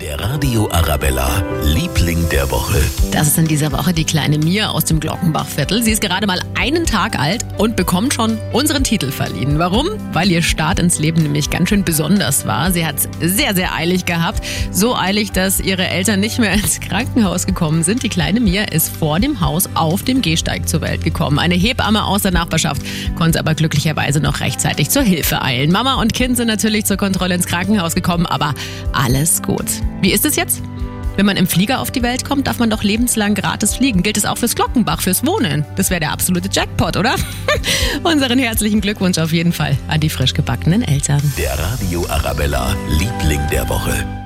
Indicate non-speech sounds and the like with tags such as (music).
Der Radio Arabella, Liebling der Woche. Das ist in dieser Woche die kleine Mia aus dem Glockenbachviertel. Sie ist gerade mal einen Tag alt und bekommt schon unseren Titel verliehen. Warum? Weil ihr Start ins Leben nämlich ganz schön besonders war. Sie hat es sehr, sehr eilig gehabt. So eilig, dass ihre Eltern nicht mehr (laughs) ins Krankenhaus gekommen sind. Die kleine Mia ist vor dem Haus auf dem Gehsteig zur Welt gekommen. Eine Hebamme aus der Nachbarschaft konnte aber glücklicherweise noch rechtzeitig zur Hilfe eilen. Mama und Kind sind natürlich zur Kontrolle ins Krankenhaus gekommen, aber alles gut. Wie ist es jetzt? Wenn man im Flieger auf die Welt kommt, darf man doch lebenslang gratis fliegen. Gilt es auch fürs Glockenbach, fürs Wohnen? Das wäre der absolute Jackpot, oder? (laughs) Unseren herzlichen Glückwunsch auf jeden Fall an die frisch gebackenen Eltern. Der Radio Arabella, Liebling der Woche.